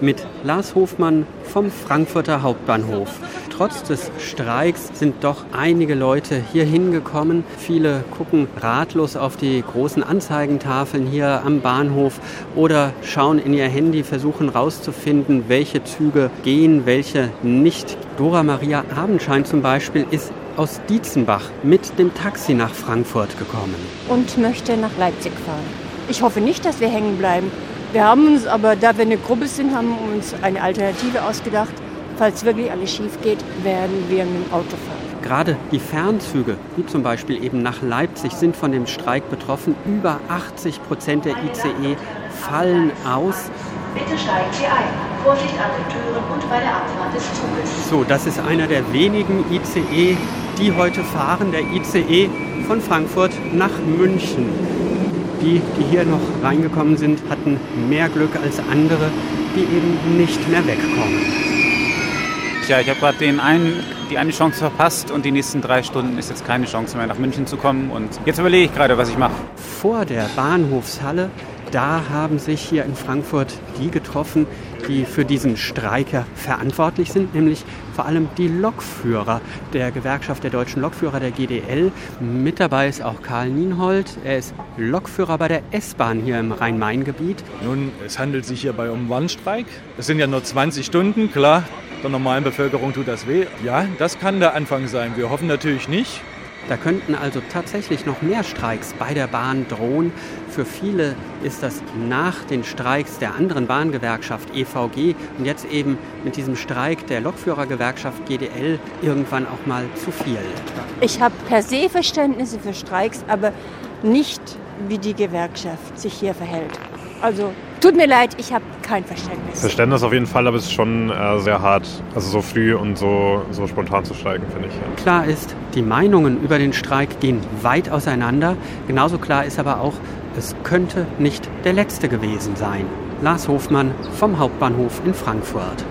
mit Lars Hofmann vom Frankfurter Hauptbahnhof. Trotz des Streiks sind doch einige Leute hier hingekommen. Viele gucken ratlos auf die großen Anzeigentafeln hier am Bahnhof oder schauen in ihr Handy, versuchen herauszufinden, welche Züge gehen, welche nicht. Dora Maria Abendschein zum Beispiel ist aus Dietzenbach mit dem Taxi nach Frankfurt gekommen. Und möchte nach Leipzig fahren. Ich hoffe nicht, dass wir hängen bleiben. Wir haben uns aber, da wir eine Gruppe sind, haben uns eine Alternative ausgedacht. Falls wirklich alles schief geht, werden wir mit dem Auto fahren. Gerade die Fernzüge, wie zum Beispiel eben nach Leipzig, sind von dem Streik betroffen. Über 80 Prozent der ICE fallen aus. Bitte steigen Sie ein. Vorsicht an den Türen und bei der Abfahrt des Zuges. So, das ist einer der wenigen ICE, die heute fahren, der ICE von Frankfurt nach München. Die, die hier noch reingekommen sind, hatten mehr Glück als andere, die eben nicht mehr wegkommen. Tja, ich habe gerade den einen, die eine Chance verpasst und die nächsten drei Stunden ist jetzt keine Chance mehr nach München zu kommen. Und jetzt überlege ich gerade, was ich mache. Vor der Bahnhofshalle da haben sich hier in Frankfurt die getroffen, die für diesen Streik ja verantwortlich sind, nämlich vor allem die Lokführer der Gewerkschaft der deutschen Lokführer der GDL. Mit dabei ist auch Karl Nienhold. Er ist Lokführer bei der S-Bahn hier im Rhein-Main-Gebiet. Nun, es handelt sich hierbei um Warnstreik. Es sind ja nur 20 Stunden, klar. Der normalen Bevölkerung tut das weh. Ja, das kann der Anfang sein. Wir hoffen natürlich nicht. Da könnten also tatsächlich noch mehr Streiks bei der Bahn drohen. Für viele ist das nach den Streiks der anderen Bahngewerkschaft EVG und jetzt eben mit diesem Streik der Lokführergewerkschaft GDL irgendwann auch mal zu viel. Ich habe per se Verständnisse für Streiks, aber nicht, wie die Gewerkschaft sich hier verhält. Also tut mir leid, ich habe kein Verständnis. Verständnis auf jeden Fall, aber es ist schon äh, sehr hart, also so früh und so, so spontan zu streiken, finde ich. Ja. Klar ist, die Meinungen über den Streik gehen weit auseinander. Genauso klar ist aber auch, es könnte nicht der letzte gewesen sein. Lars Hofmann vom Hauptbahnhof in Frankfurt.